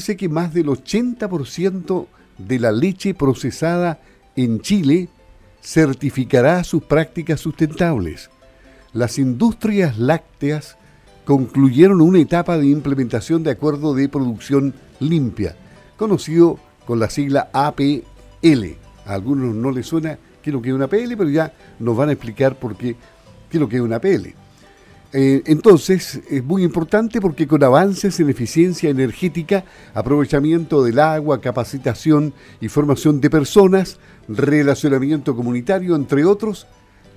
Fíjese que más del 80% de la leche procesada en Chile certificará sus prácticas sustentables. Las industrias lácteas concluyeron una etapa de implementación de acuerdo de producción limpia, conocido con la sigla APL. A algunos no les suena qué es lo que es una APL, pero ya nos van a explicar por qué, qué es lo que es una APL. Eh, entonces, es muy importante porque con avances en eficiencia energética, aprovechamiento del agua, capacitación y formación de personas, relacionamiento comunitario, entre otros,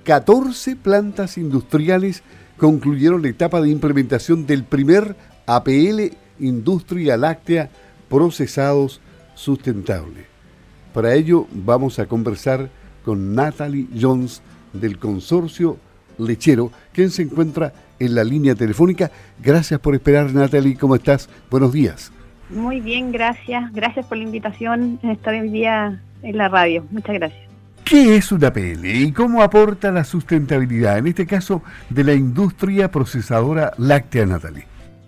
14 plantas industriales concluyeron la etapa de implementación del primer APL Industria Láctea Procesados Sustentables. Para ello vamos a conversar con Natalie Jones del consorcio lechero, quien se encuentra en la línea telefónica. Gracias por esperar, Natalie. ¿Cómo estás? Buenos días. Muy bien, gracias. Gracias por la invitación en estar hoy día en la radio. Muchas gracias. ¿Qué es una PL y cómo aporta la sustentabilidad, en este caso, de la industria procesadora láctea, Natalie?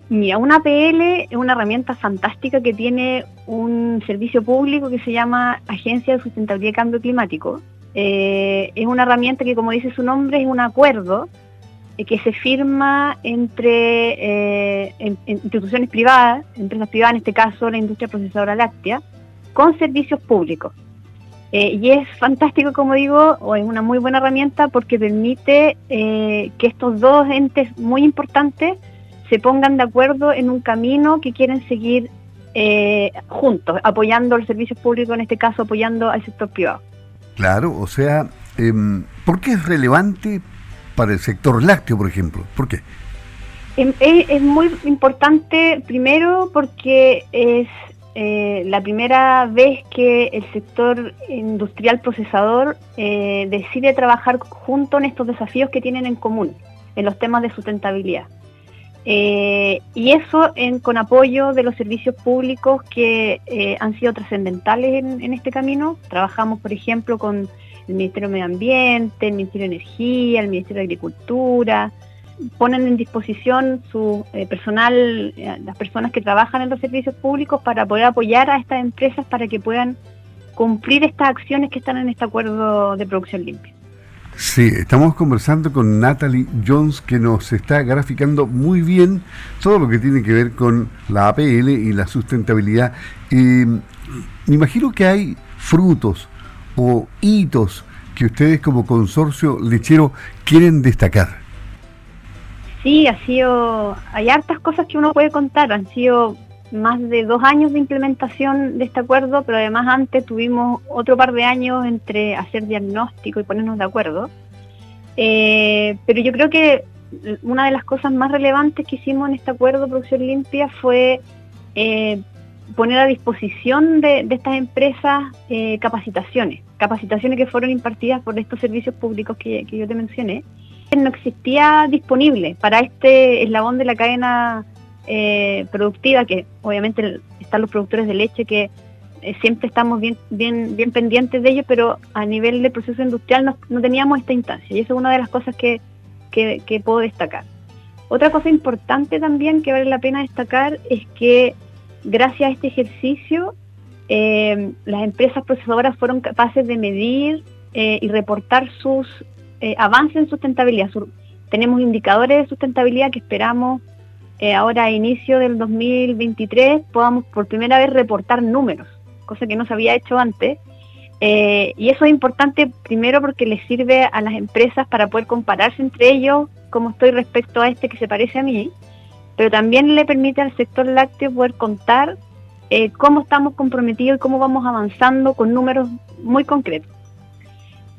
Mira, una PL es una herramienta fantástica que tiene un servicio público que se llama Agencia de Sustentabilidad y Cambio Climático. Eh, es una herramienta que, como dice su nombre, es un acuerdo que se firma entre eh, instituciones privadas, empresas privadas, en este caso la industria procesadora láctea, con servicios públicos. y es fantástico, como digo, o es una muy buena herramienta porque permite que estos dos entes muy importantes se pongan de acuerdo en un camino que quieren seguir juntos, apoyando los servicios públicos, en este caso apoyando al sector privado. Claro, o sea, em, ¿por qué es relevante para el sector lácteo, por ejemplo? ¿Por qué? Em, es, muy importante, primero, porque es eh, la primera vez que el sector industrial procesador eh, decide trabajar junto en estos desafíos que tienen en común, en los temas de sustentabilidad. Eh, y eso con apoyo de los servicios públicos que han sido trascendentales en, este camino. Trabajamos, por ejemplo, con el Ministerio de Medio Ambiente, el Ministerio de Energía, el Ministerio de Agricultura. Ponen en disposición su eh, personal, las personas que trabajan en los servicios públicos para poder apoyar a estas empresas para que puedan cumplir estas acciones que están en este acuerdo de producción limpia. Sí, estamos conversando con Natalie Jones que nos está graficando muy bien todo lo que tiene que ver con la APL y la sustentabilidad. me imagino que hay frutos o hitos que ustedes como consorcio lechero quieren destacar. Sí, ha sido, hay hartas cosas que uno puede contar, han sido más de dos años de implementación de este acuerdo, pero además antes tuvimos otro par de años entre hacer diagnóstico y ponernos de acuerdo. Eh, pero yo creo que una de las cosas más relevantes que hicimos en este acuerdo producción limpia fue eh, poner a disposición de, estas empresas eh, capacitaciones, capacitaciones que fueron impartidas por estos servicios públicos que, yo te mencioné. No existía disponible para este eslabón de la cadena eh, productiva, que obviamente están los productores de leche que eh, siempre estamos bien, bien, bien pendientes de ellos, pero a nivel de proceso industrial no teníamos esta instancia y eso es una de las cosas que, que, puedo destacar. Otra cosa importante también que vale la pena destacar es que gracias a este ejercicio eh, las empresas procesadoras fueron capaces de medir y reportar sus avances en sustentabilidad. tenemos indicadores de sustentabilidad que esperamos eh, ahora a inicio del 2023 podamos por primera vez reportar números, cosa que no se había hecho antes. Eh, y eso es importante primero porque les sirve a las empresas para poder compararse entre ellos cómo estoy respecto a este que se parece a mí, pero también le permite al sector lácteo poder contar eh, cómo estamos comprometidos y cómo vamos avanzando con números muy concretos.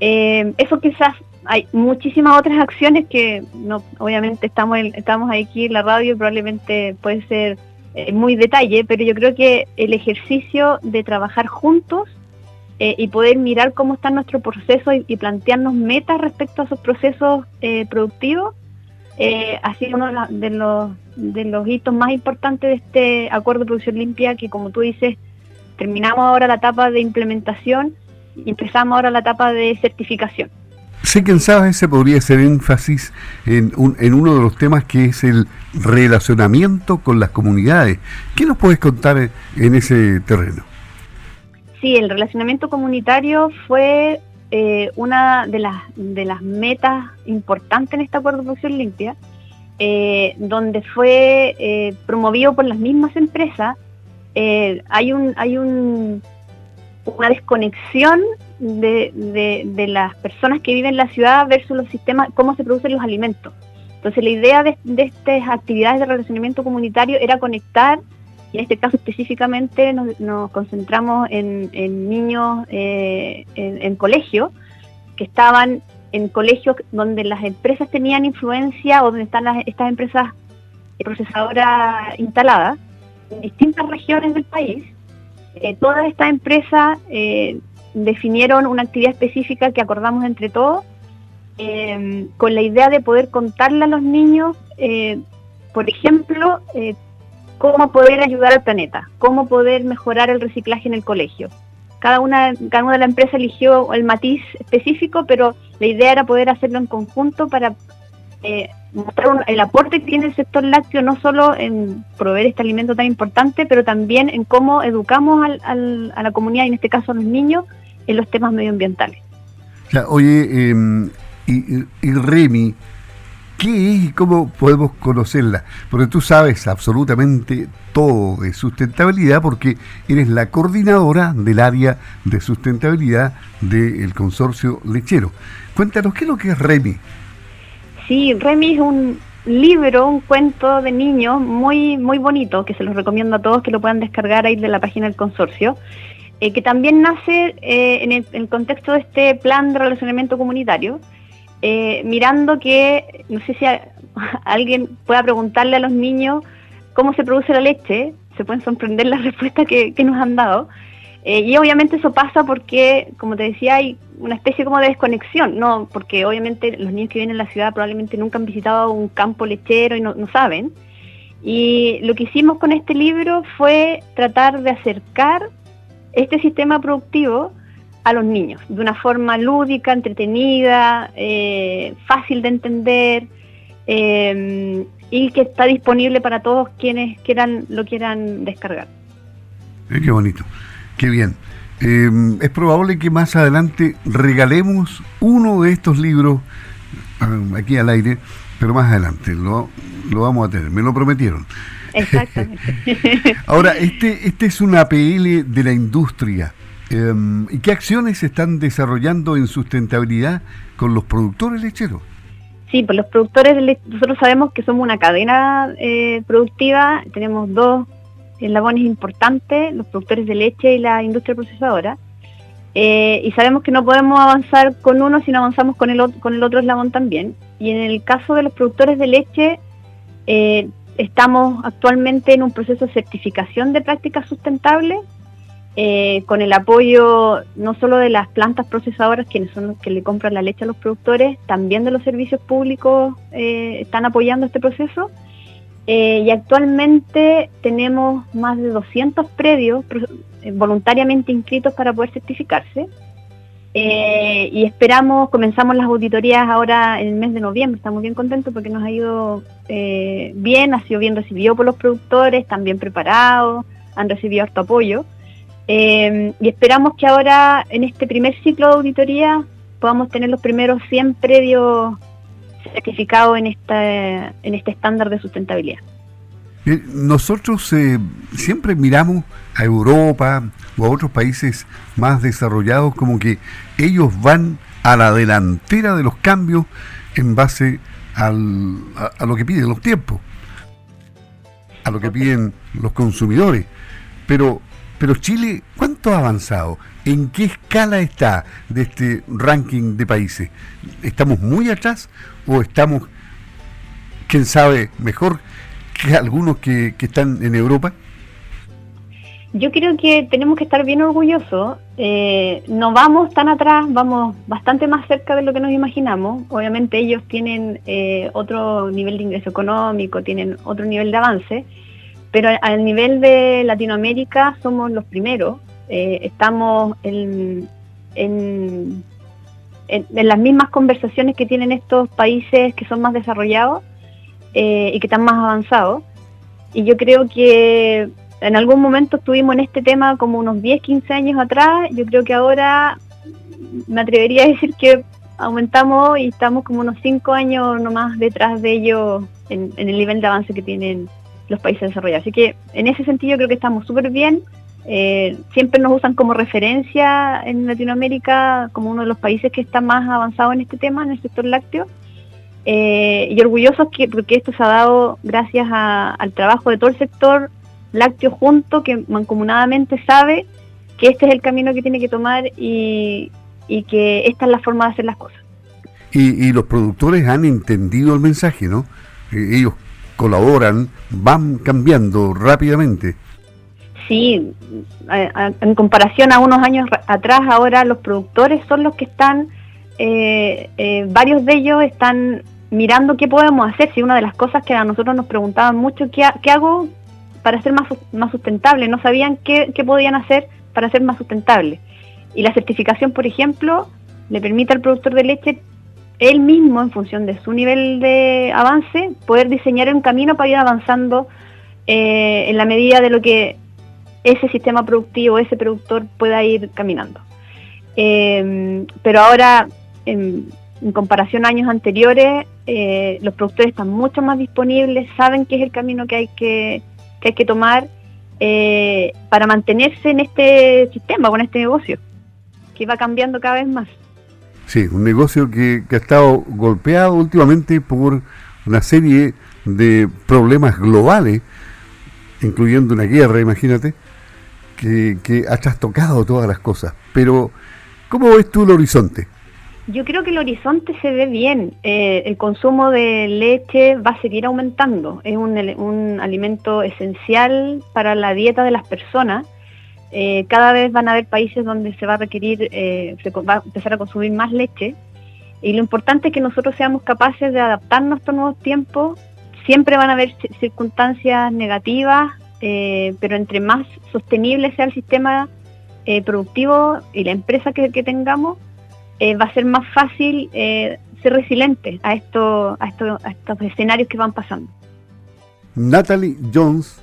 eso quizás hay muchísimas otras acciones que no obviamente estamos estamos aquí en la radio y probablemente puede ser eh, muy detalle pero yo creo que el ejercicio de trabajar juntos eh, y poder mirar cómo está nuestro proceso y, plantearnos metas respecto a esos procesos eh, productivos ha sido uno de los de los hitos más importantes de este acuerdo de producción limpia que como tú dices terminamos ahora la etapa de implementación y empezamos ahora la etapa de certificación Sé que en Sabes se podría hacer énfasis en, en uno de los temas que es el relacionamiento con las comunidades. ¿Qué nos puedes contar en ese terreno? Sí, el relacionamiento comunitario fue eh, una de las, de las metas importantes en este acuerdo de producción limpia, eh, donde fue eh, promovido por las mismas empresas. hay un, hay un, una desconexión de, de, las personas que viven en la ciudad versus los sistemas, cómo se producen los alimentos. Entonces la idea de, de estas actividades de relacionamiento comunitario era conectar en este caso específicamente nos, concentramos en, niños eh, en, colegio, que estaban en colegios donde las empresas tenían influencia o donde están estas empresas procesadoras instaladas en distintas regiones del país. Eh, todas estas empresas eh, definieron una actividad específica que acordamos entre todos con la idea de poder contarle a los niños, por ejemplo, cómo poder ayudar al planeta, cómo poder mejorar el reciclaje en el colegio. Cada una, cada una de las empresas eligió el matiz específico, pero la idea era poder hacerlo en conjunto para eh, mostrar el aporte que tiene el sector lácteo, no solo en proveer este alimento tan importante, pero también en cómo educamos al, a la comunidad, y en este caso a los niños, en los temas medioambientales. oye, em, y, y Remy, ¿Qué es y cómo podemos conocerla? Porque tú sabes absolutamente todo de sustentabilidad porque eres la coordinadora del área de sustentabilidad del consorcio lechero. Cuéntanos, ¿qué es lo que es REMI? Sí, REMI es un libro, un cuento de niños muy, muy bonito, que se los recomiendo a todos que lo puedan descargar ahí de la página del consorcio. Eh, que también nace eh, en, el, contexto de este plan de relacionamiento comunitario, eh, mirando que, no sé si alguien pueda preguntarle a los niños cómo se produce la leche, se pueden sorprender las respuestas que, nos han dado. Eh, y obviamente eso pasa porque, como te decía, hay una especie como de desconexión, ¿no? Porque obviamente los niños que vienen a la ciudad probablemente nunca han visitado un campo lechero y no, no saben. Y lo que hicimos con este libro fue tratar de acercar este sistema productivo a los niños de una forma lúdica, entretenida, eh, fácil de entender eh, y que está disponible para todos quienes quieran lo quieran descargar. Eh, qué bonito, qué bien. es probable que más adelante regalemos uno de estos libros aquí al aire, pero más adelante lo, lo vamos a tener, me lo prometieron. Exactamente. Ahora, este, este es una PL de la industria. Em, ¿Y qué acciones se están desarrollando en sustentabilidad con los productores lecheros? Sí, pues los productores de leche, nosotros sabemos que somos una cadena eh, productiva, tenemos dos eslabones importantes, los productores de leche y la industria procesadora, eh, y sabemos que no podemos avanzar con uno si no avanzamos con el, con el otro eslabón también. Y en el caso de los productores de leche, eh, estamos actualmente en un proceso de certificación de prácticas sustentables eh, con el apoyo no solo de las plantas procesadoras, quienes son los que le compran la leche a los productores, también de los servicios públicos eh, están apoyando este proceso. Eh, y actualmente tenemos más de 200 predios voluntariamente inscritos para poder certificarse. y esperamos, comenzamos las auditorías ahora en el mes de noviembre, estamos bien contentos porque nos ha ido bien, ha sido bien recibido por los productores, están bien preparados, han recibido harto apoyo. Eh, y esperamos que ahora, en este primer ciclo de auditoría, podamos tener los primeros 100 predios certificados en, esta, en este estándar de sustentabilidad. Nosotros eh, siempre miramos a Europa o a otros países más desarrollados como que ellos van a la delantera de los cambios en base al, a lo que piden los tiempos, a lo que piden los consumidores. Pero pero Chile, ¿cuánto ha avanzado? ¿En qué escala está de este ranking de países? ¿Estamos muy atrás o estamos, quién sabe, mejor que algunos que, están en Europa? Yo creo que tenemos que estar bien orgullosos. Eh, no vamos tan atrás, vamos bastante más cerca de lo que nos imaginamos. Obviamente ellos tienen eh, otro nivel de ingreso económico, tienen otro nivel de avance pero al nivel de Latinoamérica somos los primeros. Eh, estamos en, en, las mismas conversaciones que tienen estos países que son más desarrollados eh, y que están más avanzados. Y yo creo que en algún momento estuvimos en este tema como unos 10, 15 años atrás. Yo creo que ahora me atrevería a decir que aumentamos y estamos como unos 5 años nomás detrás de ellos en, en, el nivel de avance que tienen los países desarrollados. Así que en ese sentido creo que estamos súper bien. Eh, siempre nos usan como referencia en Latinoamérica como uno de los países que está más avanzado en este tema, en el sector lácteo. Eh, y orgullosos que, porque esto se ha dado gracias al trabajo de todo el sector lácteo junto, que mancomunadamente sabe que este es el camino que tiene que tomar y, que esta es la forma de hacer las cosas. Y, los productores han entendido el mensaje, ¿no? Eh, ellos colaboran, van cambiando rápidamente sí, en comparación a unos años atrás, ahora los productores son los que están, eh, eh, varios de ellos están mirando qué podemos hacer. Si una de las cosas que a nosotros nos preguntaban mucho, ¿qué, qué hago para ser más, más sustentable? No sabían qué, qué podían hacer para ser más sustentable. Y la certificación, por ejemplo, le permite al productor de leche él mismo, en función de su nivel de avance, poder diseñar un camino para ir avanzando eh, en la medida de lo que ese sistema productivo, ese productor pueda ir caminando. Eh, pero ahora, en, comparación a años anteriores, eh, los productores están mucho más disponibles, saben qué es el camino que hay que, hay que tomar para mantenerse en este sistema, con este negocio, que va cambiando cada vez más. Sí, un negocio que, que ha estado golpeado últimamente por una serie de problemas globales, incluyendo una guerra, imagínate, que, que has tocado todas las cosas, pero ¿cómo ves tú el horizonte? Yo creo que el horizonte se ve bien. Eh, el consumo de leche va a seguir aumentando. Es un, un alimento esencial para la dieta de las personas. Eh, cada vez van a haber países donde se va a requerir, eh, se va a empezar a consumir más leche. Y lo importante es que nosotros seamos capaces de adaptarnos a estos nuevos tiempos. Siempre van a haber circunstancias negativas, eh, pero entre más sostenible sea el sistema productivo y la empresa que, tengamos, va a ser más fácil ser resiliente a, esto, a, a estos escenarios que van pasando. Natalie Jones,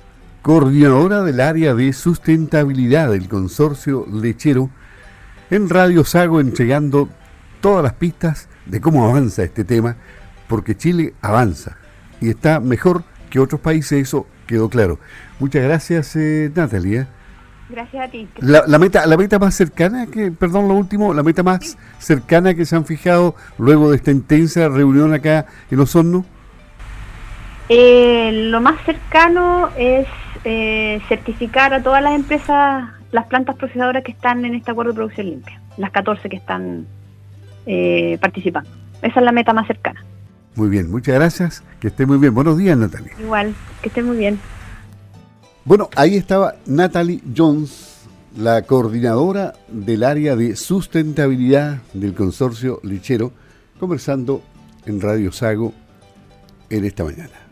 coordinadora del área de sustentabilidad del consorcio lechero, en Radio Sago entregando todas las pistas de cómo avanza este tema, porque Chile avanza y está mejor que otros países, eso quedó claro. Muchas gracias, eh, Natalia. Gracias a ti. La, meta, la meta más cercana, que perdón, lo último, la meta más cercana que se han fijado luego de esta intensa reunión acá en Osorno. Eh, lo más cercano es eh, certificar a todas las empresas, las plantas procesadoras que están en este acuerdo de producción limpia, las 14 que están eh, participando. Esa es la meta más cercana. Muy bien, muchas gracias. Que esté muy bien. Buenos días, Natalie. Igual, que esté muy bien. Bueno, ahí estaba Natalie Jones, la coordinadora del área de sustentabilidad del consorcio lechero, conversando en Radio Sago en esta mañana.